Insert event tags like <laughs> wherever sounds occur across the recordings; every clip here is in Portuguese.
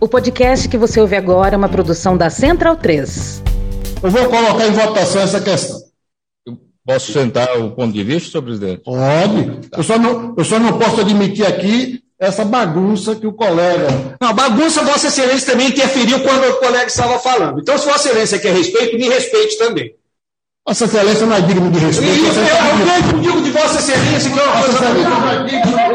O podcast que você ouve agora é uma produção da Central 3. Eu vou colocar em votação essa questão. Eu posso sentar o ponto de vista, senhor presidente? Pode. Eu só não, eu só não posso admitir aqui essa bagunça que o colega. Não, bagunça, Vossa Excelência também interferiu quando o colega estava falando. Então, se Vossa Excelência quer respeito, me respeite também. Vossa Excelência não é digno de respeito. eu, Você eu, digno- eu digo de Vossa Excelência que é uma Vossa coisa Excelência não é digno de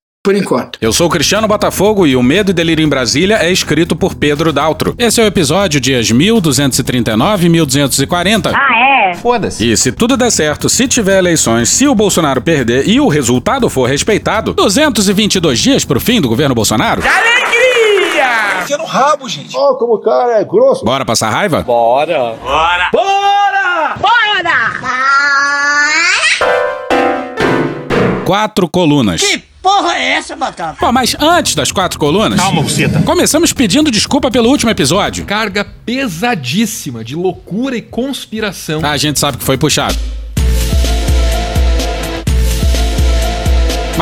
Por enquanto. Eu sou o Cristiano Botafogo e o Medo e Delírio em Brasília é escrito por Pedro Daltro. Esse é o episódio dias 1239 e 1240. Ah, é? E se tudo der certo, se tiver eleições, se o Bolsonaro perder e o resultado for respeitado, 222 dias pro fim do governo Bolsonaro? Ó, como o cara é grosso. Bora passar raiva? Bora! Quatro colunas. Porra é essa, Batata? Pô, mas antes das quatro colunas. Calma, Começamos pedindo desculpa pelo último episódio. carga pesadíssima de loucura e conspiração. A gente sabe que foi puxado.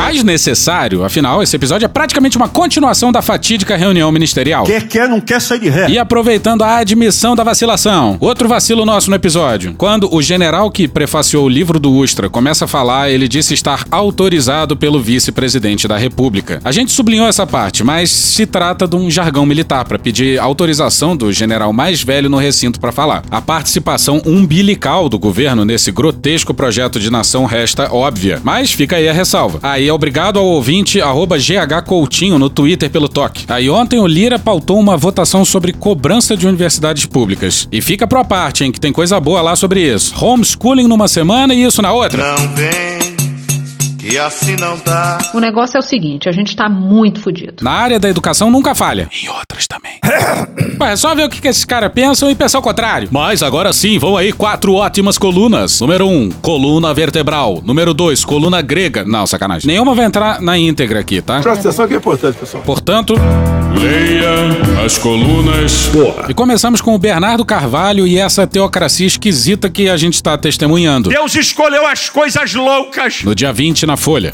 Mas necessário, afinal, esse episódio é praticamente uma continuação da fatídica reunião ministerial. Quer, quer, não quer sair de ré. E aproveitando a admissão da vacilação, outro vacilo nosso no episódio. Quando o general que prefaciou o livro do Ustra começa a falar, ele disse estar autorizado pelo vice-presidente da República. A gente sublinhou essa parte, mas se trata de um jargão militar para pedir autorização do general mais velho no recinto para falar. A participação umbilical do governo nesse grotesco projeto de nação resta óbvia, mas fica aí a ressalva. Aí obrigado ao ouvinte arroba GH Coutinho no Twitter pelo toque. Aí ontem o Lira pautou uma votação sobre cobrança de universidades públicas. E fica pro parte, hein, que tem coisa boa lá sobre isso. Homeschooling numa semana e isso na outra. Não que assim não dá. O negócio é o seguinte, a gente tá muito fudido. Na área da educação nunca falha. Em outras também. <coughs> Ué, é só ver o que, que esses caras pensam e pensar o contrário. Mas agora sim, vão aí quatro ótimas colunas. Número um, coluna vertebral. Número dois, coluna grega. Não, sacanagem. Nenhuma vai entrar na íntegra aqui, tá? Presta atenção que é importante, pessoal. Portanto, leia as colunas. E começamos com o Bernardo Carvalho e essa teocracia esquisita que a gente está testemunhando. Deus escolheu as coisas loucas. No dia 20 na Folha.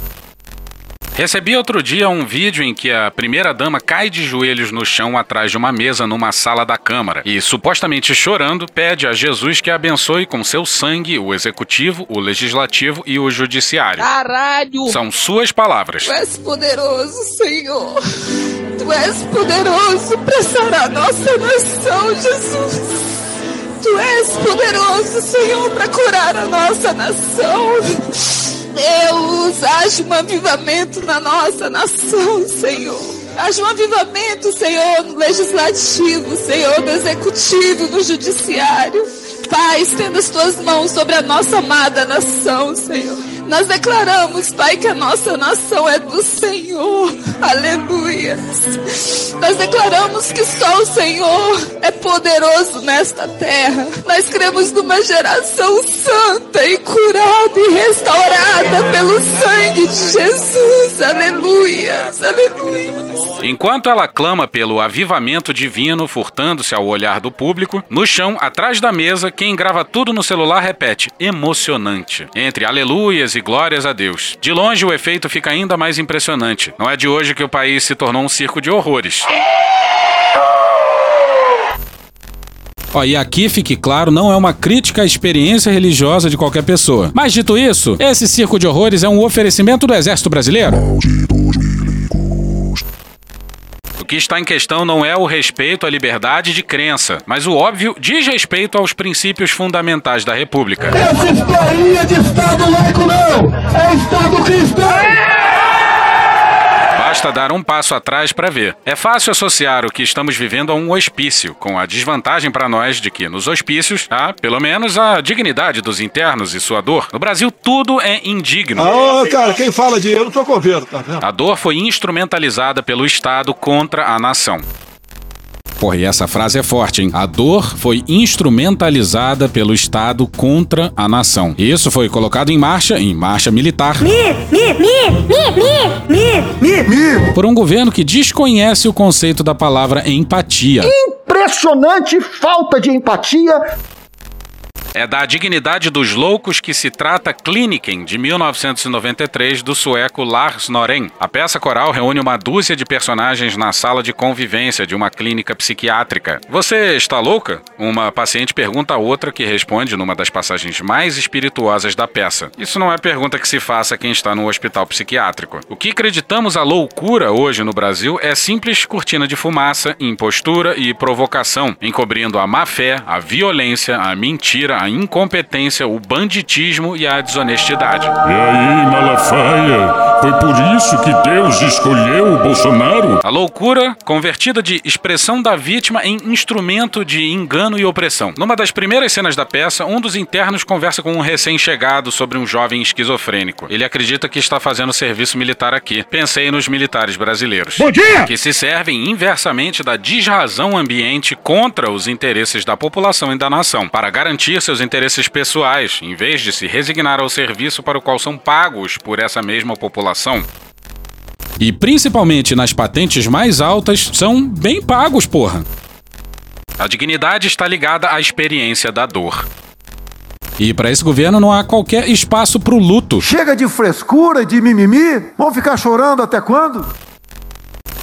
Recebi outro dia um vídeo em que a primeira-dama cai de joelhos no chão atrás de uma mesa numa sala da Câmara e, supostamente chorando, pede a Jesus que abençoe com seu sangue o executivo, o legislativo e o judiciário. Caralho! São suas palavras. Tu és poderoso, Senhor! Tu és poderoso para sarar a nossa nação, Jesus! Tu és poderoso, Senhor, para curar a nossa nação! Deus, haja um avivamento na nossa nação, Senhor! Haja um avivamento, Senhor, no legislativo, Senhor, no executivo, no judiciário. Pai, estenda as tuas mãos sobre a nossa amada nação, Senhor. Nós declaramos, Pai, que a nossa nação é do Senhor. Aleluia. Nós declaramos que só o Senhor é poderoso nesta terra. Nós cremos numa geração santa e curada e restaurada pelo sangue de Jesus. Aleluia. Aleluia. Enquanto ela clama pelo avivamento divino, furtando-se ao olhar do público, no chão, atrás da mesa, quem grava tudo no celular repete: emocionante. Entre aleluias e glórias a Deus. De longe, o efeito fica ainda mais impressionante. Não é de hoje que o país se tornou um circo de horrores. Ó, e aqui fique claro, não é uma crítica à experiência religiosa de qualquer pessoa. Mas dito isso, esse circo de horrores é um oferecimento do Exército Brasileiro. O que está em questão não é o respeito à liberdade de crença, mas o óbvio desrespeito aos princípios fundamentais da República. Essa historinha de Estado laico não! É Estado cristão! Basta dar um passo atrás para ver. É fácil associar o que estamos vivendo a um hospício, com a desvantagem para nós de que nos hospícios há, pelo menos, a dignidade dos internos e sua dor. No Brasil, tudo é indigno. Ah, cara, quem fala de eu não tô com governo, tá vendo? A dor foi instrumentalizada pelo Estado contra a nação. Porra, e essa frase é forte, hein? A dor foi instrumentalizada pelo Estado contra a nação. Isso foi colocado em marcha, em marcha militar. Mi, mi, mi, mi, mi, mi, mi. Por um governo que desconhece o conceito da palavra empatia. Impressionante falta de empatia. É da Dignidade dos Loucos que se trata Kliniken, de 1993, do sueco Lars Norén. A peça coral reúne uma dúzia de personagens na sala de convivência de uma clínica psiquiátrica. Você está louca? Uma paciente pergunta a outra que responde numa das passagens mais espirituosas da peça. Isso não é pergunta que se faça a quem está no hospital psiquiátrico. O que acreditamos a loucura hoje no Brasil é simples cortina de fumaça, impostura e provocação, encobrindo a má fé, a violência, a mentira, a incompetência, o banditismo e a desonestidade. E aí, Malafaia? Foi por isso que Deus escolheu o Bolsonaro? A loucura convertida de expressão da vítima em instrumento de engano e opressão. Numa das primeiras cenas da peça, um dos internos conversa com um recém-chegado sobre um jovem esquizofrênico. Ele acredita que está fazendo serviço militar aqui. Pensei nos militares brasileiros. Bom dia! Que se servem inversamente da desrazão ambiente contra os interesses da população e da nação, para garantir seus interesses pessoais, em vez de se resignar ao serviço para o qual são pagos por essa mesma população. E principalmente nas patentes mais altas, são bem pagos, porra. A dignidade está ligada à experiência da dor. E para esse governo não há qualquer espaço pro luto. Chega de frescura, de mimimi. Vão ficar chorando até quando?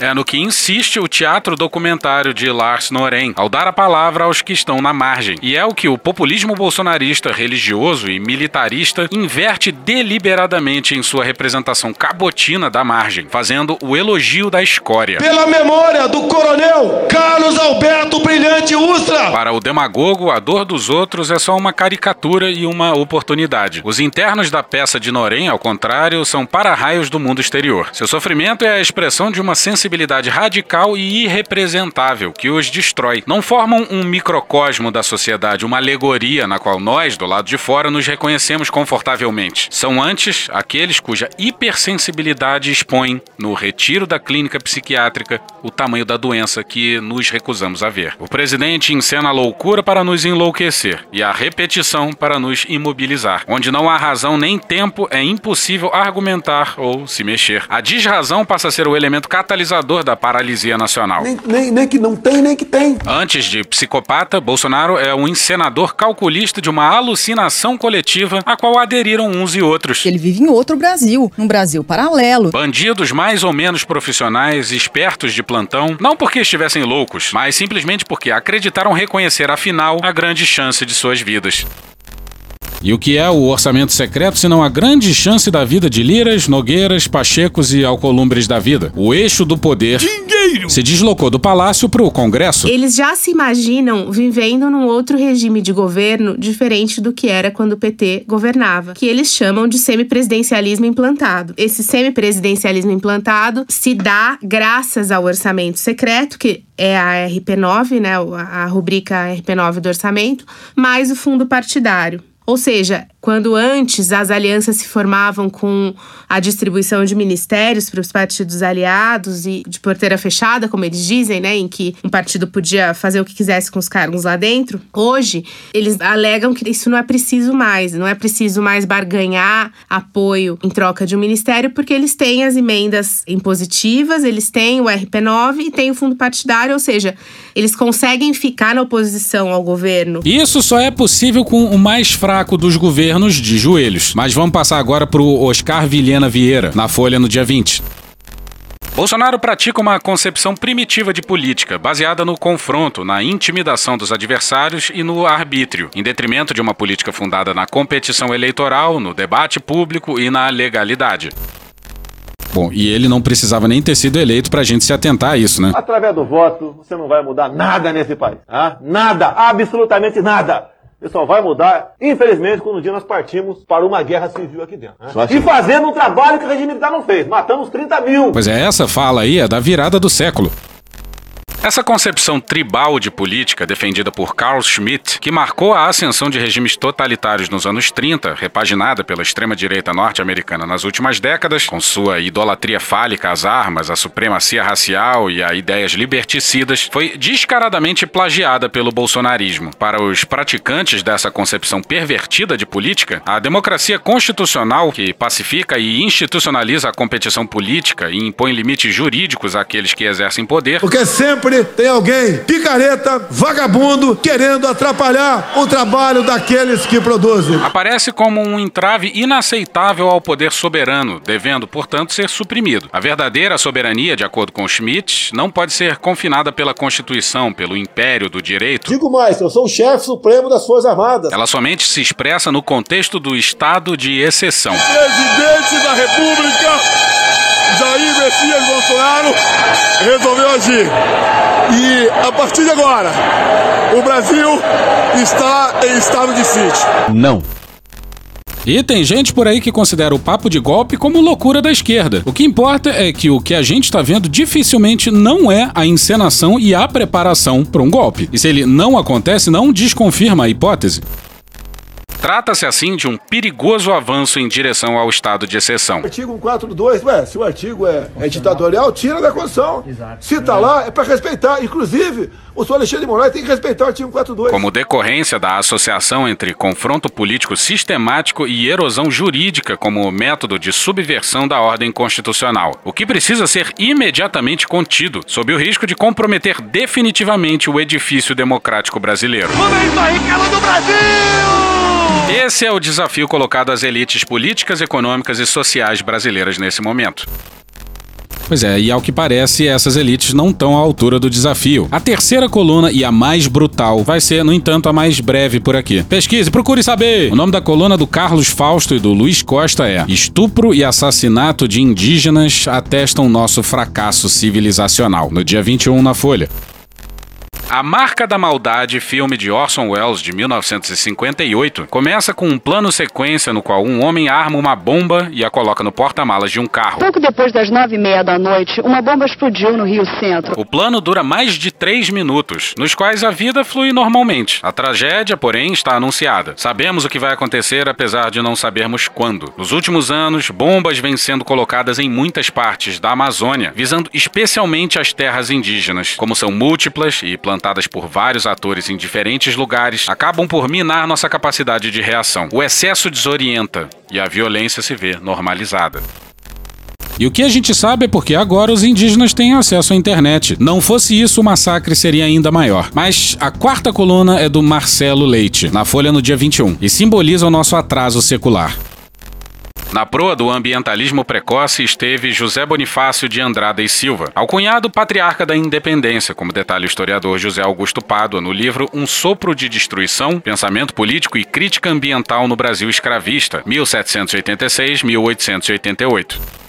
É no que insiste o teatro documentário de Lars Norén, ao dar a palavra aos que estão na margem. E é o que o populismo bolsonarista, religioso e militarista inverte deliberadamente em sua representação cabotina da margem, fazendo o elogio da escória. Pela memória do coronel Carlos Alberto Brilhante Ustra! Para o demagogo, a dor dos outros é só uma caricatura e uma oportunidade. Os internos da peça de Norém, ao contrário, são para-raios do mundo exterior. Seu sofrimento é a expressão de uma sensibilidade radical e irrepresentável que os destrói. Não formam um microcosmo da sociedade, uma alegoria na qual nós, do lado de fora, nos reconhecemos confortavelmente. São antes aqueles cuja hipersensibilidade expõe, no retiro da clínica psiquiátrica, o tamanho da doença que nos recusamos a ver. O presidente encena a loucura para nos enlouquecer e a repetição para nos imobilizar. Onde não há razão nem tempo, é impossível argumentar ou se mexer. A desrazão passa a ser o elemento catalisador da paralisia nacional. Nem, nem, nem que não tem, nem que tem. Antes de psicopata, Bolsonaro é um encenador calculista de uma alucinação coletiva a qual aderiram uns e outros. Ele vive em outro Brasil, num Brasil paralelo. Bandidos mais ou menos profissionais, espertos de plantão, não porque estivessem loucos, mas simplesmente porque acreditaram reconhecer afinal a grande chance de suas vidas. E o que é o orçamento secreto senão a grande chance da vida de Liras, Nogueiras, Pachecos e Alcolumbres da vida? O eixo do poder Dinheiro! se deslocou do palácio para o Congresso. Eles já se imaginam vivendo num outro regime de governo diferente do que era quando o PT governava, que eles chamam de semipresidencialismo implantado. Esse semipresidencialismo implantado se dá graças ao orçamento secreto, que é a RP9, né, a rubrica RP9 do orçamento, mais o fundo partidário. Ou seja, quando antes as alianças se formavam com a distribuição de ministérios para os partidos aliados e de porteira fechada, como eles dizem, né, em que um partido podia fazer o que quisesse com os cargos lá dentro, hoje eles alegam que isso não é preciso mais, não é preciso mais barganhar apoio em troca de um ministério, porque eles têm as emendas impositivas, eles têm o RP9 e têm o fundo partidário, ou seja, eles conseguem ficar na oposição ao governo. Isso só é possível com o mais fraco dos governos de joelhos. Mas vamos passar agora para o Oscar Vilhena Vieira, na Folha no dia 20. Bolsonaro pratica uma concepção primitiva de política, baseada no confronto, na intimidação dos adversários e no arbítrio, em detrimento de uma política fundada na competição eleitoral, no debate público e na legalidade. Bom, e ele não precisava nem ter sido eleito pra gente se atentar a isso, né? Através do voto, você não vai mudar nada nesse país. Tá? Nada, absolutamente nada. Você só vai mudar, infelizmente, quando um dia nós partimos para uma guerra civil aqui dentro. Né? E fazendo um trabalho que o regime militar não fez. Matamos 30 mil. Pois é, essa fala aí é da virada do século. Essa concepção tribal de política defendida por Carl Schmitt, que marcou a ascensão de regimes totalitários nos anos 30, repaginada pela extrema-direita norte-americana nas últimas décadas, com sua idolatria fálica às armas, à supremacia racial e a ideias liberticidas, foi descaradamente plagiada pelo bolsonarismo. Para os praticantes dessa concepção pervertida de política, a democracia constitucional, que pacifica e institucionaliza a competição política e impõe limites jurídicos àqueles que exercem poder, Porque sempre tem alguém picareta, vagabundo, querendo atrapalhar o trabalho daqueles que produzem. aparece como um entrave inaceitável ao poder soberano, devendo, portanto, ser suprimido. A verdadeira soberania, de acordo com Schmitt, não pode ser confinada pela Constituição, pelo império do direito. Digo mais, eu sou o chefe supremo das Forças Armadas. Ela somente se expressa no contexto do estado de exceção. Presidente da República, Jair Messias Bolsonaro, resolveu agir. E a partir de agora, o Brasil está em estado de sítio. Não. E tem gente por aí que considera o papo de golpe como loucura da esquerda. O que importa é que o que a gente tá vendo dificilmente não é a encenação e a preparação para um golpe. E se ele não acontece, não desconfirma a hipótese. Trata-se assim de um perigoso avanço em direção ao estado de exceção. Artigo 142, ué, se o artigo é, é ditatorial, tira da Constituição. Se tá lá, é para respeitar. Inclusive, o senhor Alexandre de Moraes tem que respeitar o artigo 142. Como decorrência da associação entre confronto político sistemático e erosão jurídica como método de subversão da ordem constitucional, o que precisa ser imediatamente contido, sob o risco de comprometer definitivamente o edifício democrático brasileiro. Momento aí, do Brasil! Esse é o desafio colocado às elites políticas, econômicas e sociais brasileiras nesse momento. Pois é, e ao que parece, essas elites não estão à altura do desafio. A terceira coluna e a mais brutal vai ser, no entanto, a mais breve por aqui. Pesquise, procure saber! O nome da coluna do Carlos Fausto e do Luiz Costa é Estupro e assassinato de indígenas atestam nosso fracasso civilizacional. No dia 21 na Folha. A Marca da Maldade, filme de Orson Welles de 1958, começa com um plano sequência no qual um homem arma uma bomba e a coloca no porta-malas de um carro. Pouco depois das nove e meia da noite, uma bomba explodiu no Rio Centro. O plano dura mais de três minutos, nos quais a vida flui normalmente. A tragédia, porém, está anunciada. Sabemos o que vai acontecer, apesar de não sabermos quando. Nos últimos anos, bombas vêm sendo colocadas em muitas partes da Amazônia, visando especialmente as terras indígenas. Como são múltiplas e plantadas por vários atores em diferentes lugares, acabam por minar nossa capacidade de reação. O excesso desorienta e a violência se vê normalizada. E o que a gente sabe é porque agora os indígenas têm acesso à internet. Não fosse isso, o massacre seria ainda maior. Mas a quarta coluna é do Marcelo Leite, na Folha no dia 21, e simboliza o nosso atraso secular. Na proa do ambientalismo precoce esteve José Bonifácio de Andrada e Silva, alcunhado patriarca da independência, como detalha o historiador José Augusto Pádua no livro Um Sopro de Destruição, Pensamento Político e Crítica Ambiental no Brasil Escravista, 1786-1888.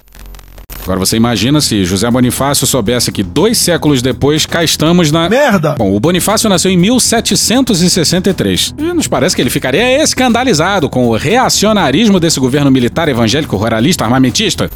Agora você imagina se José Bonifácio soubesse que dois séculos depois cá estamos na. Merda! Bom, o Bonifácio nasceu em 1763. E nos parece que ele ficaria escandalizado com o reacionarismo desse governo militar evangélico ruralista armamentista.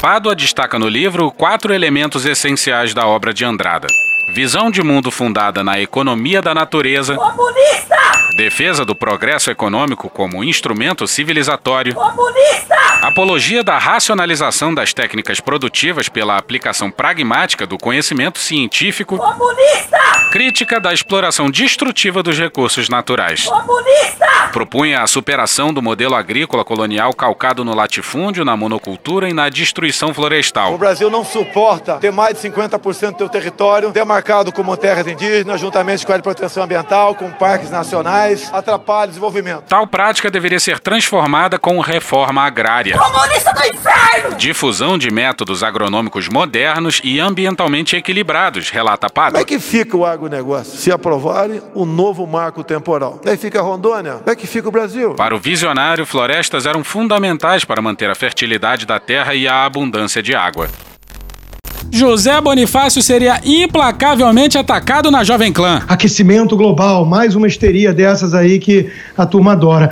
Pádua destaca no livro quatro elementos essenciais da obra de Andrada. Visão de mundo fundada na economia da natureza. Comunista! Defesa do progresso econômico como instrumento civilizatório. Comunista! Apologia da racionalização das técnicas produtivas pela aplicação pragmática do conhecimento científico. Comunista! Crítica da exploração destrutiva dos recursos naturais. Comunista! Propunha a superação do modelo agrícola colonial calcado no latifúndio, na monocultura e na destruição florestal. O Brasil não suporta ter mais de 50% do seu território demarcado como terras indígenas, juntamente com a área de proteção ambiental, com parques nacionais, atrapalha o desenvolvimento. Tal prática deveria ser transformada com reforma agrária. Comunista do inferno! Difusão de métodos agronômicos modernos e ambientalmente equilibrados, relata Como Pádua. é que fica o agronegócio? Se aprovarem o novo marco temporal. Como é que fica Rondônia? Como é que fica o Brasil? Para o visionário, florestas eram fundamentais para manter a fertilidade da terra e a abundância de água. José Bonifácio seria implacavelmente atacado na Jovem Clã. Aquecimento global, mais uma histeria dessas aí que a turma adora.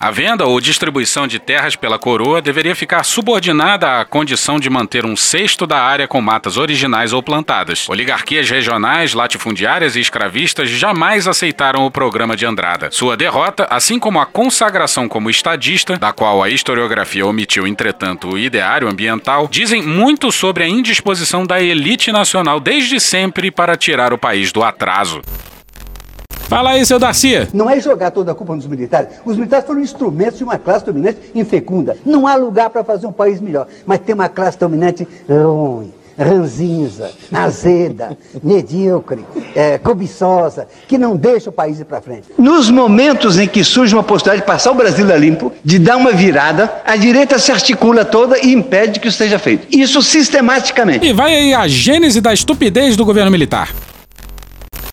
A venda ou distribuição de terras pela coroa deveria ficar subordinada à condição de manter um sexto da área com matas originais ou plantadas. Oligarquias regionais, latifundiárias e escravistas jamais aceitaram o programa de Andrada. Sua derrota, assim como a consagração como estadista, da qual a historiografia omitiu, entretanto, o ideário ambiental, dizem muito sobre a indisposição da elite nacional desde sempre para tirar o país do atraso. Fala aí, seu Darcy. Não é jogar toda a culpa nos militares. Os militares foram instrumentos de uma classe dominante infecunda. Não há lugar para fazer um país melhor. Mas tem uma classe dominante ruim, ranzinza, azeda, <laughs> medíocre, é, cobiçosa, que não deixa o país ir para frente. Nos momentos em que surge uma possibilidade de passar o Brasil a limpo, de dar uma virada, a direita se articula toda e impede que isso seja feito. Isso sistematicamente. E vai aí a gênese da estupidez do governo militar.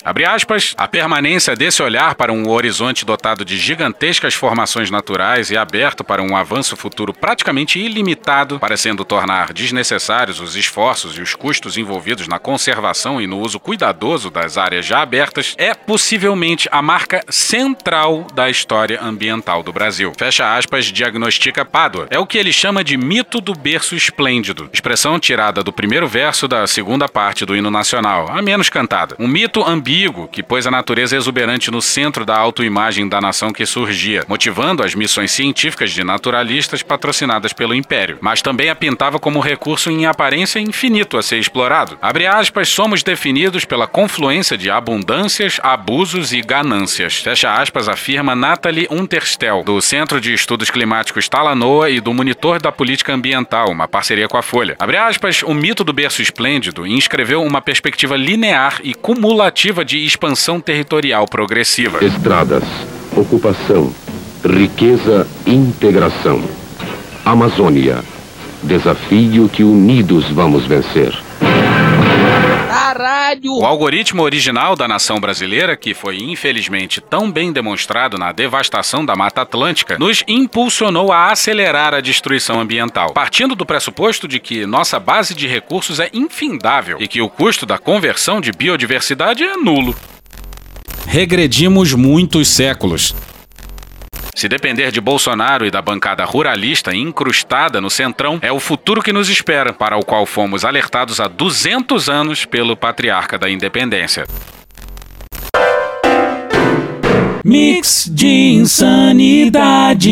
Abre aspas, a permanência desse olhar para um horizonte dotado de gigantescas formações naturais e aberto para um avanço futuro praticamente ilimitado, parecendo tornar desnecessários os esforços e os custos envolvidos na conservação e no uso cuidadoso das áreas já abertas, é possivelmente a marca central da história ambiental do Brasil. Fecha aspas, diagnostica Pádua. É o que ele chama de mito do berço esplêndido, expressão tirada do primeiro verso da segunda parte do hino nacional, a menos cantada. Um mito que pôs a natureza exuberante no centro da autoimagem da nação que surgia, motivando as missões científicas de naturalistas patrocinadas pelo Império, mas também a pintava como recurso em aparência infinito a ser explorado. Abre aspas, somos definidos pela confluência de abundâncias, abusos e ganâncias. Fecha aspas, afirma Nathalie Unterstel, do Centro de Estudos Climáticos Talanoa e do Monitor da Política Ambiental, uma parceria com a Folha. Abre aspas, o mito do berço esplêndido inscreveu uma perspectiva linear e cumulativa de expansão territorial progressiva. Estradas, ocupação, riqueza, integração. Amazônia, desafio que unidos vamos vencer. Caralho! O algoritmo original da nação brasileira, que foi infelizmente tão bem demonstrado na devastação da Mata Atlântica, nos impulsionou a acelerar a destruição ambiental, partindo do pressuposto de que nossa base de recursos é infindável e que o custo da conversão de biodiversidade é nulo. Regredimos muitos séculos. Se depender de Bolsonaro e da bancada ruralista incrustada no centrão, é o futuro que nos espera, para o qual fomos alertados há 200 anos pelo patriarca da independência. Mix de insanidade.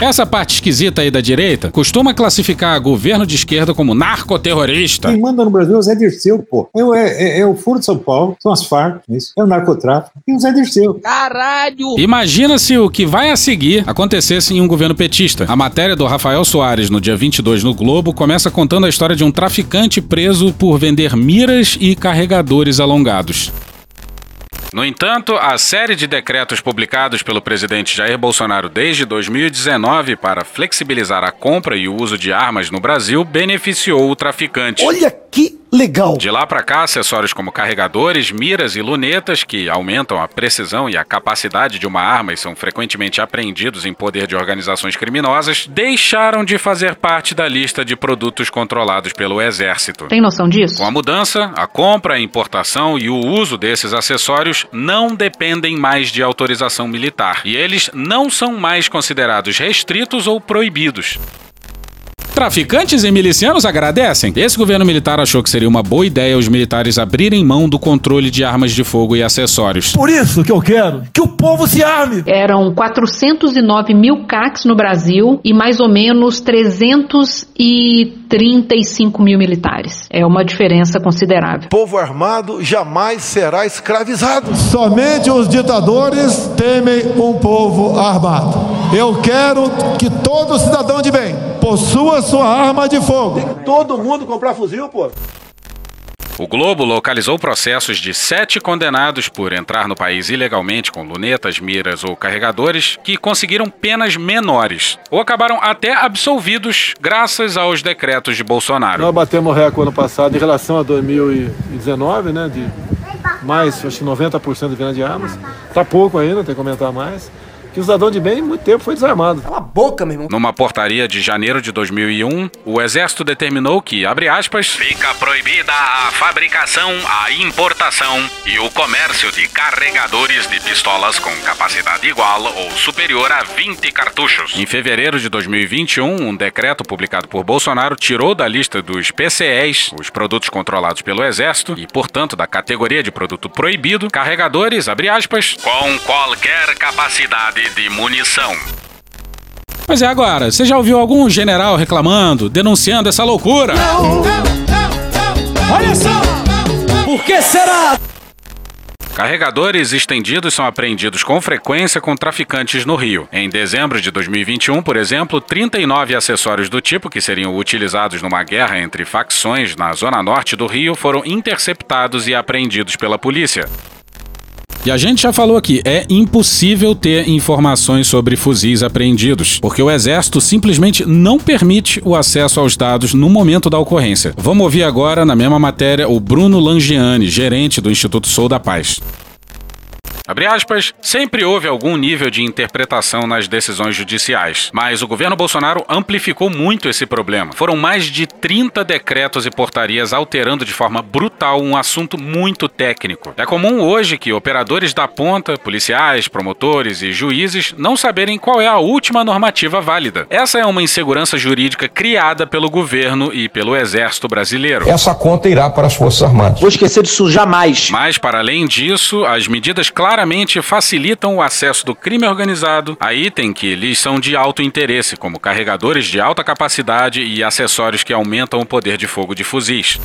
Essa parte esquisita aí da direita costuma classificar governo de esquerda como narcoterrorista. Quem manda no Brasil é o Zé Dirceu, pô. É Eu, é, é, é o Foro de São Paulo, são as Farc, é isso. É o narcotráfico e o Zé Dirceu. Caralho! Imagina se o que vai a seguir acontecesse em um governo petista. A matéria do Rafael Soares no dia 22 no Globo começa contando a história de um traficante preso por vender miras e carregadores alongados. No entanto, a série de decretos publicados pelo presidente Jair Bolsonaro desde 2019 para flexibilizar a compra e o uso de armas no Brasil beneficiou o traficante. Olha que legal! De lá para cá, acessórios como carregadores, miras e lunetas, que aumentam a precisão e a capacidade de uma arma e são frequentemente apreendidos em poder de organizações criminosas, deixaram de fazer parte da lista de produtos controlados pelo Exército. Tem noção disso? Com a mudança, a compra, a importação e o uso desses acessórios não dependem mais de autorização militar e eles não são mais considerados restritos ou proibidos. Traficantes e milicianos agradecem. Esse governo militar achou que seria uma boa ideia os militares abrirem mão do controle de armas de fogo e acessórios. Por isso que eu quero que o povo se arme. Eram 409 mil CACs no Brasil e mais ou menos 335 mil militares. É uma diferença considerável. Povo armado jamais será escravizado. Somente os ditadores temem um povo armado. Eu quero que todo cidadão de bem possua sua arma de fogo. Todo mundo comprar fuzil, pô. O Globo localizou processos de sete condenados por entrar no país ilegalmente com lunetas, miras ou carregadores que conseguiram penas menores ou acabaram até absolvidos graças aos decretos de Bolsonaro. Nós batemos recorde ano passado em relação a 2019, né? De mais, acho que 90% de venda de armas. Tá pouco ainda, tem que comentar mais. Que o cidadão de bem, muito tempo, foi desarmado. Cala a boca, meu irmão. Numa portaria de janeiro de 2001, o Exército determinou que, abre aspas, fica proibida a fabricação, a importação e o comércio de carregadores de pistolas com capacidade igual ou superior a 20 cartuchos. Em fevereiro de 2021, um decreto publicado por Bolsonaro tirou da lista dos PCEs, os produtos controlados pelo Exército, e, portanto, da categoria de produto proibido, carregadores, abre aspas, com qualquer capacidade de munição. Mas é agora, você já ouviu algum general reclamando, denunciando essa loucura? Não, não, não, Olha só! Por que será? Carregadores estendidos são apreendidos com frequência com traficantes no Rio. Em dezembro de 2021, por exemplo, 39 acessórios do tipo que seriam utilizados numa guerra entre facções na zona norte do Rio foram interceptados e apreendidos pela polícia. E a gente já falou aqui, é impossível ter informações sobre fuzis apreendidos, porque o Exército simplesmente não permite o acesso aos dados no momento da ocorrência. Vamos ouvir agora, na mesma matéria, o Bruno Langiani, gerente do Instituto Sou da Paz. Abre aspas, sempre houve algum nível de interpretação nas decisões judiciais, mas o governo Bolsonaro amplificou muito esse problema. Foram mais de 30 decretos e portarias alterando de forma brutal um assunto muito técnico. É comum hoje que operadores da ponta, policiais, promotores e juízes não saberem qual é a última normativa válida. Essa é uma insegurança jurídica criada pelo governo e pelo exército brasileiro. Essa conta irá para as Forças Armadas. Vou esquecer disso jamais. Mas, para além disso, as medidas claramente facilitam o acesso do crime organizado a item que lhes são de alto interesse, como carregadores de alta capacidade e acessórios que aumentam o poder de fogo de fuzis.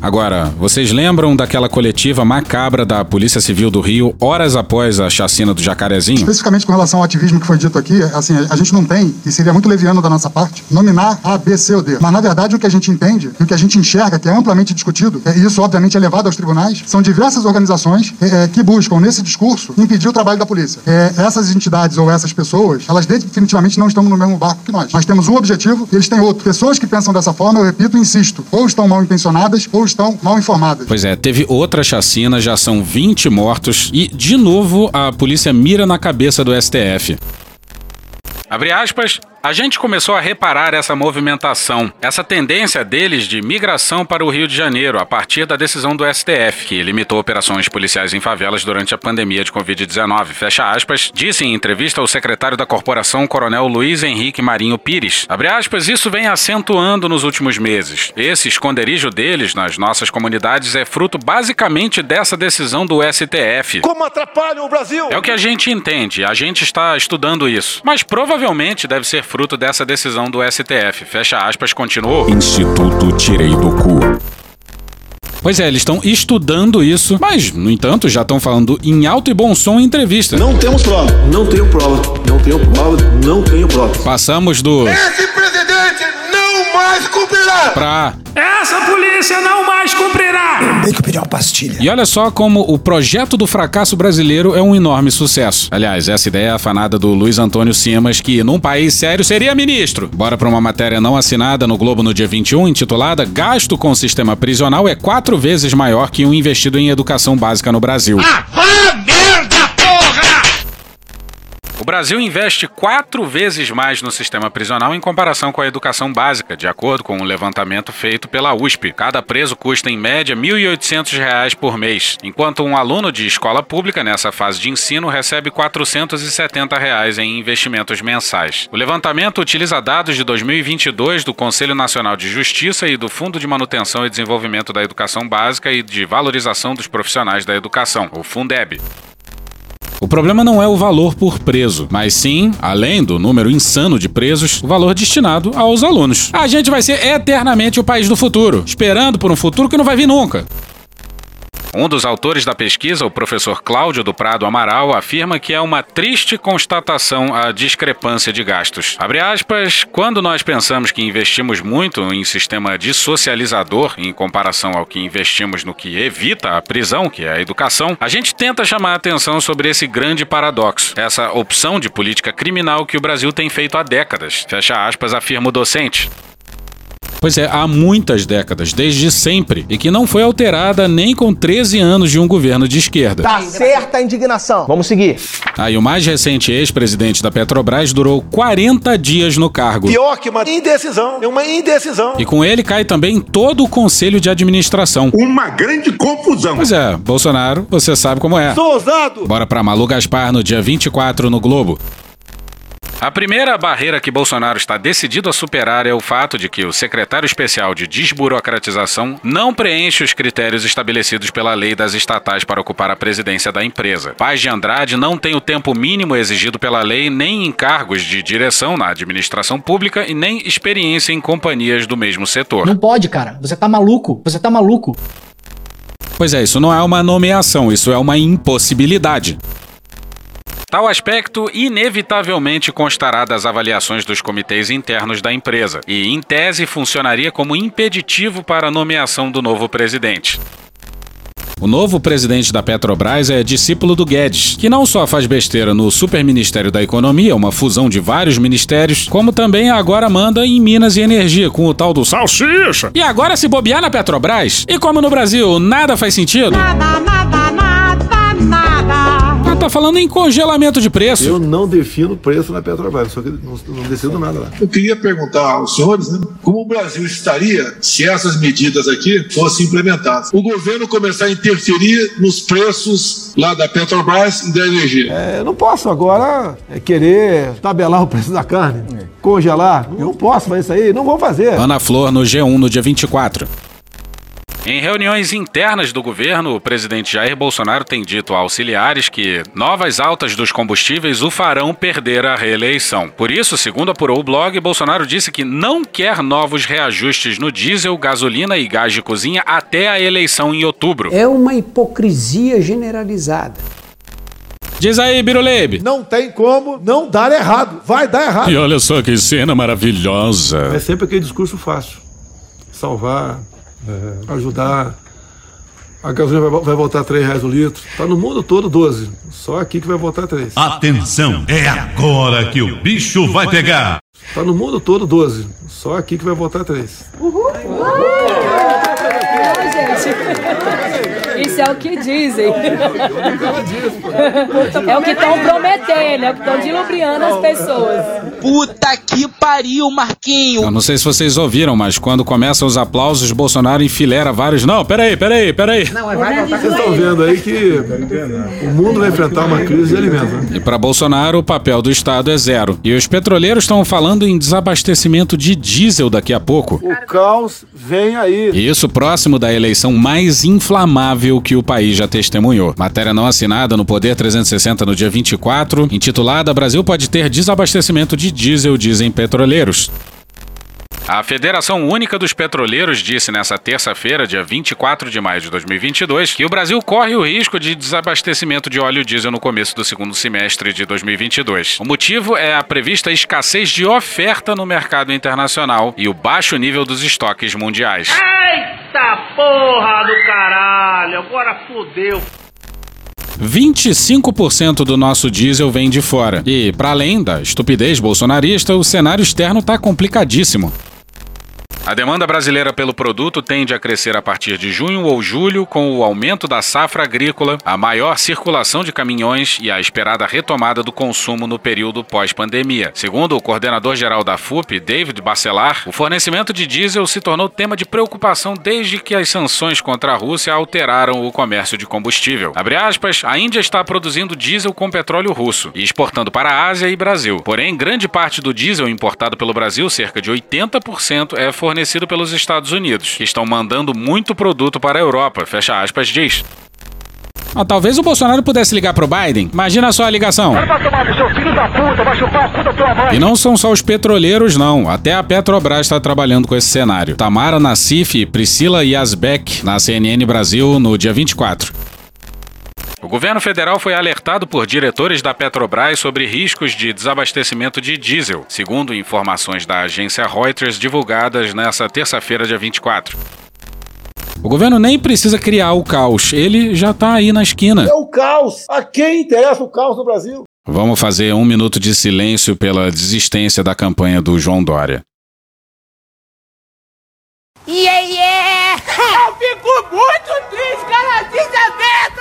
Agora, vocês lembram daquela coletiva macabra da Polícia Civil do Rio, horas após a chacina do Jacarezinho? Especificamente com relação ao ativismo que foi dito aqui, assim, a gente não tem, e seria muito leviano da nossa parte, nominar A, B, C ou D. Mas, na verdade, o que a gente entende o que a gente enxerga, que é amplamente discutido, e isso, obviamente, é levado aos tribunais, são diversas organizações é, que buscam, nesse discurso, impedir o trabalho da polícia. É, essas entidades ou essas pessoas, elas definitivamente não estão no mesmo barco que nós. Nós temos um objetivo e eles têm outro. Pessoas que pensam dessa forma, eu repito e insisto, ou estão mal intencionadas ou estão mal informadas. Pois é, teve outra chacina, já são 20 mortos e, de novo, a polícia mira na cabeça do STF. Abre aspas, a gente começou a reparar essa movimentação, essa tendência deles de migração para o Rio de Janeiro a partir da decisão do STF, que limitou operações policiais em favelas durante a pandemia de Covid-19. Fecha aspas, disse em entrevista ao secretário da corporação, Coronel Luiz Henrique Marinho Pires. Abre aspas, isso vem acentuando nos últimos meses. Esse esconderijo deles nas nossas comunidades é fruto basicamente dessa decisão do STF. Como atrapalham o Brasil? É o que a gente entende, a gente está estudando isso. Mas provavelmente deve ser fruto dessa decisão do STF. Fecha aspas, continuou. Instituto Tirei do Cu. Pois é, eles estão estudando isso, mas, no entanto, já estão falando em alto e bom som em entrevista. Não temos prova. Não tenho prova. Não tenho prova. Não tenho prova. Passamos do. Esse presidente não mais cumprirá! Pra. Essa polícia não mais cumprirá! Tem que pedir uma pastilha. E olha só como o projeto do fracasso brasileiro é um enorme sucesso. Aliás, essa ideia é afanada do Luiz Antônio Simas, que num país sério seria ministro. Bora pra uma matéria não assinada no Globo no dia 21, intitulada Gasto com sistema prisional é quatro vezes maior que o um investido em educação básica no Brasil. Ah, Brasil investe quatro vezes mais no sistema prisional em comparação com a educação básica, de acordo com um levantamento feito pela USP. Cada preso custa, em média, R$ 1.800 por mês, enquanto um aluno de escola pública nessa fase de ensino recebe 470 reais em investimentos mensais. O levantamento utiliza dados de 2022 do Conselho Nacional de Justiça e do Fundo de Manutenção e Desenvolvimento da Educação Básica e de Valorização dos Profissionais da Educação, o Fundeb. O problema não é o valor por preso, mas sim, além do número insano de presos, o valor destinado aos alunos. A gente vai ser eternamente o país do futuro, esperando por um futuro que não vai vir nunca. Um dos autores da pesquisa, o professor Cláudio do Prado Amaral, afirma que é uma triste constatação a discrepância de gastos. Abre aspas, quando nós pensamos que investimos muito em sistema dissocializador em comparação ao que investimos no que evita a prisão, que é a educação, a gente tenta chamar a atenção sobre esse grande paradoxo, essa opção de política criminal que o Brasil tem feito há décadas. Fecha aspas, afirma o docente. Pois é, há muitas décadas, desde sempre, e que não foi alterada nem com 13 anos de um governo de esquerda. Tá certa a indignação. Vamos seguir. Aí ah, o mais recente ex-presidente da Petrobras durou 40 dias no cargo. Pior que uma indecisão, é uma indecisão. E com ele cai também todo o conselho de administração. Uma grande confusão. Pois é, Bolsonaro, você sabe como é. Sou ousado. Bora pra Malu Gaspar no dia 24 no Globo. A primeira barreira que Bolsonaro está decidido a superar é o fato de que o secretário especial de desburocratização não preenche os critérios estabelecidos pela lei das estatais para ocupar a presidência da empresa. Paz de Andrade não tem o tempo mínimo exigido pela lei nem em cargos de direção na administração pública e nem experiência em companhias do mesmo setor. Não pode, cara. Você tá maluco. Você tá maluco. Pois é, isso não é uma nomeação, isso é uma impossibilidade. Tal aspecto inevitavelmente constará das avaliações dos comitês internos da empresa e, em tese, funcionaria como impeditivo para a nomeação do novo presidente. O novo presidente da Petrobras é discípulo do Guedes, que não só faz besteira no Superministério da Economia, uma fusão de vários ministérios, como também agora manda em Minas e Energia com o tal do Salsicha. E agora se bobear na Petrobras? E como no Brasil nada faz sentido? Nada, nada, nada, nada tá falando em congelamento de preço. Eu não defino preço na Petrobras, só que não, não decido nada lá. Eu queria perguntar aos senhores né, como o Brasil estaria se essas medidas aqui fossem implementadas. O governo começar a interferir nos preços lá da Petrobras e da energia. É, eu não posso agora é, querer tabelar o preço da carne, congelar. Eu não posso fazer isso aí, não vou fazer. Ana Flor no G1 no dia 24. Em reuniões internas do governo, o presidente Jair Bolsonaro tem dito a auxiliares que novas altas dos combustíveis o farão perder a reeleição. Por isso, segundo apurou o blog, Bolsonaro disse que não quer novos reajustes no diesel, gasolina e gás de cozinha até a eleição em outubro. É uma hipocrisia generalizada. Diz aí, Birulebe. Não tem como não dar errado. Vai dar errado. E olha só que cena maravilhosa. É sempre aquele discurso fácil. Salvar, é. ajudar. A gasolina vai, vai voltar a 3 reais o litro. Tá no mundo todo 12. Só aqui que vai voltar a 3. Atenção, é agora que o bicho vai pegar. Tá no mundo todo 12. Só aqui que vai voltar a 3. Uhul! Uhul! Isso é o que dizem. é o que estão prometendo, é o que estão dilubriando as pessoas. Puta que pariu, Marquinho! Eu não sei se vocês ouviram, mas quando começam os aplausos, Bolsonaro enfilera vários. Não, peraí, peraí, peraí. Não, é vai Vocês estão vendo aí que o mundo vai enfrentar uma crise de alimentos. Né? E para Bolsonaro, o papel do Estado é zero. E os petroleiros estão falando em desabastecimento de diesel daqui a pouco. O caos vem aí. E isso próximo da eleição mais inflamável que o país já testemunhou. Matéria não assinada no Poder 360 no dia 24, intitulada Brasil pode ter desabastecimento de diesel, dizem petroleiros. A Federação Única dos Petroleiros disse nesta terça-feira, dia 24 de maio de 2022, que o Brasil corre o risco de desabastecimento de óleo diesel no começo do segundo semestre de 2022. O motivo é a prevista escassez de oferta no mercado internacional e o baixo nível dos estoques mundiais. Eita porra do caralho, agora fodeu. 25% do nosso diesel vem de fora. E, para além da estupidez bolsonarista, o cenário externo está complicadíssimo. A demanda brasileira pelo produto tende a crescer a partir de junho ou julho, com o aumento da safra agrícola, a maior circulação de caminhões e a esperada retomada do consumo no período pós-pandemia. Segundo o coordenador-geral da FUP, David Bacelar, o fornecimento de diesel se tornou tema de preocupação desde que as sanções contra a Rússia alteraram o comércio de combustível. Aspas, a Índia está produzindo diesel com petróleo russo e exportando para a Ásia e Brasil. Porém, grande parte do diesel importado pelo Brasil, cerca de 80%, é fornecido fornecido pelos Estados Unidos, que estão mandando muito produto para a Europa, fecha aspas, diz. Ah, talvez o Bolsonaro pudesse ligar pro Biden. Imagina só a ligação. E não são só os petroleiros, não. Até a Petrobras está trabalhando com esse cenário. Tamara Nassif e Priscila Yazbek, na CNN Brasil, no dia 24. O governo federal foi alertado por diretores da Petrobras sobre riscos de desabastecimento de diesel, segundo informações da agência Reuters divulgadas nesta terça-feira, dia 24. O governo nem precisa criar o caos, ele já está aí na esquina. É o caos. A quem interessa o caos no Brasil? Vamos fazer um minuto de silêncio pela desistência da campanha do João Dória. Yeah, yeah! Eu fico muito triste, cara! Da puta!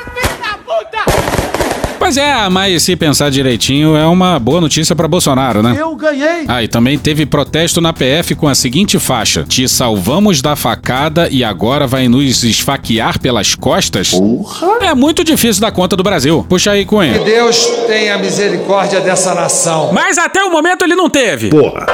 Pois é, mas se pensar direitinho, é uma boa notícia pra Bolsonaro, né? Eu ganhei! Ah, e também teve protesto na PF com a seguinte faixa: Te salvamos da facada e agora vai nos esfaquear pelas costas? Porra! É muito difícil dar conta do Brasil. Puxa aí, Cunha. Que Deus tenha misericórdia dessa nação. Mas até o momento ele não teve. Porra.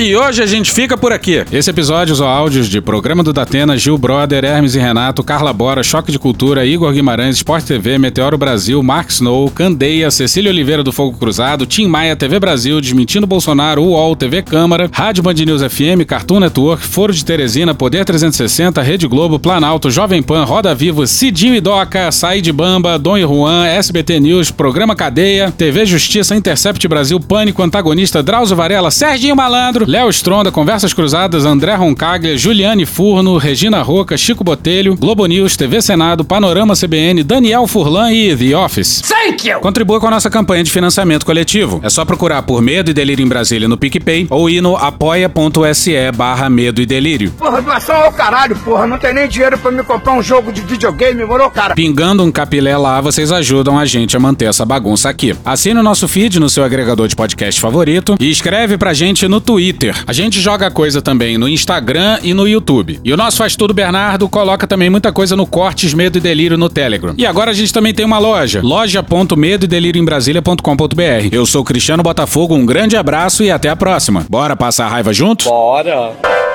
E hoje a gente fica por aqui. Esse episódio usou áudios de Programa do Datena, Gil Brother, Hermes e Renato, Carla Bora, Choque de Cultura, Igor Guimarães, Sport TV, Meteoro Brasil, Mark Snow, Candeia, Cecília Oliveira do Fogo Cruzado, Tim Maia, TV Brasil, Desmentindo Bolsonaro, UOL, TV Câmara, Rádio Band News FM, Cartoon Network, Foro de Teresina, Poder 360, Rede Globo, Planalto, Jovem Pan, Roda Vivo, Cidinho e Doca, Said Bamba, Dom e Juan, SBT News, Programa Cadeia, TV Justiça, Intercept Brasil, Pânico, Antagonista, Drauzio Varela, Serginho Malandro, Léo Stronda, Conversas Cruzadas, André Roncaglia, Juliane Furno, Regina Roca, Chico Botelho, Globo News, TV Senado, Panorama CBN, Daniel Furlan e The Office. Thank you! Contribua com a nossa campanha de financiamento coletivo. É só procurar por Medo e Delírio em Brasília no PicPay ou ir no apoia.se barra Medo e Delírio. Porra, doação ao caralho, porra. Não tem nem dinheiro pra me comprar um jogo de videogame, morou, cara? Pingando um capilé lá, vocês ajudam a gente a manter essa bagunça aqui. Assine o nosso feed no seu agregador de podcast favorito e escreve pra gente no Twitter. A gente joga coisa também no Instagram e no YouTube. E o nosso Faz Tudo Bernardo coloca também muita coisa no Cortes Medo e Delírio no Telegram. E agora a gente também tem uma loja, loja.medoedelirioembrasilha.com.br. Eu sou Cristiano Botafogo, um grande abraço e até a próxima. Bora passar a raiva junto? Bora!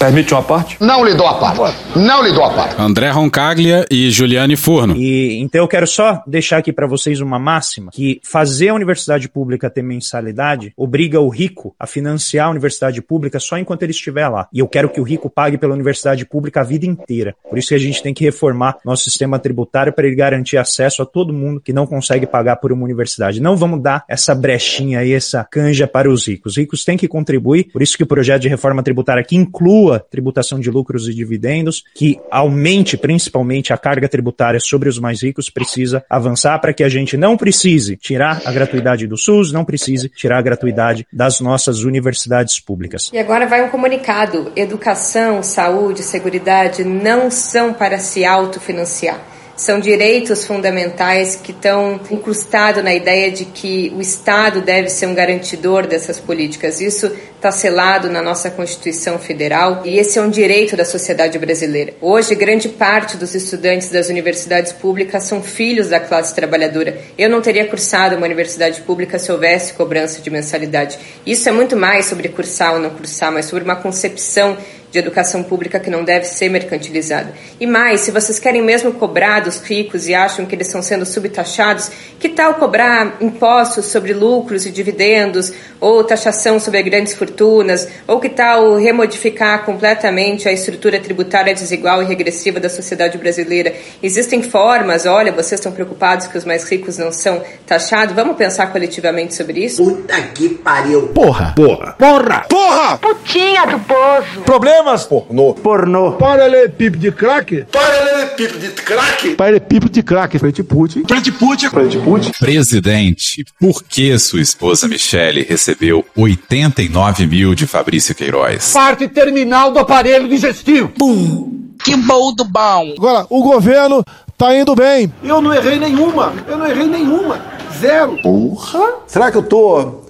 Permite uma parte? Não lhe dou a parte. Não lhe dou a parte. André Roncaglia e Juliane Furno. E então eu quero só deixar aqui para vocês uma máxima que fazer a universidade pública ter mensalidade obriga o rico a financiar a universidade pública só enquanto ele estiver lá. E eu quero que o rico pague pela universidade pública a vida inteira. Por isso que a gente tem que reformar nosso sistema tributário para ele garantir acesso a todo mundo que não consegue pagar por uma universidade. Não vamos dar essa brechinha aí, essa canja para os ricos. Os ricos têm que contribuir, por isso que o projeto de reforma tributária que inclua tributação de lucros e dividendos, que aumente principalmente a carga tributária sobre os mais ricos, precisa avançar para que a gente não precise tirar a gratuidade do SUS, não precise tirar a gratuidade das nossas universidades públicas. E agora vai um comunicado: educação, saúde, seguridade não são para se autofinanciar. São direitos fundamentais que estão incrustados na ideia de que o Estado deve ser um garantidor dessas políticas. Isso está selado na nossa Constituição Federal e esse é um direito da sociedade brasileira. Hoje, grande parte dos estudantes das universidades públicas são filhos da classe trabalhadora. Eu não teria cursado uma universidade pública se houvesse cobrança de mensalidade. Isso é muito mais sobre cursar ou não cursar, mas sobre uma concepção de educação pública que não deve ser mercantilizada. E mais, se vocês querem mesmo cobrar dos ricos e acham que eles estão sendo subtaxados, que tal cobrar impostos sobre lucros e dividendos, ou taxação sobre grandes fortunas, ou que tal remodificar completamente a estrutura tributária desigual e regressiva da sociedade brasileira? Existem formas, olha, vocês estão preocupados que os mais ricos não são taxados, vamos pensar coletivamente sobre isso? Puta que pariu! Porra! Porra! Porra! Porra! Putinha do poço! Problemas? Pornô. Pornô. Paralelepípedo de crack? Paralelepípedo de crack? Paralelepípedo de crack. Frente Putin. Frente Putin. Frente Putin. Presidente, por que sua esposa Michele recebeu 89 mil de Fabrício Queiroz? Parte terminal do aparelho digestivo. Pum! Que bom do bom! Agora, o governo tá indo bem. Eu não errei nenhuma. Eu não errei nenhuma. Zero. Porra. Será que eu tô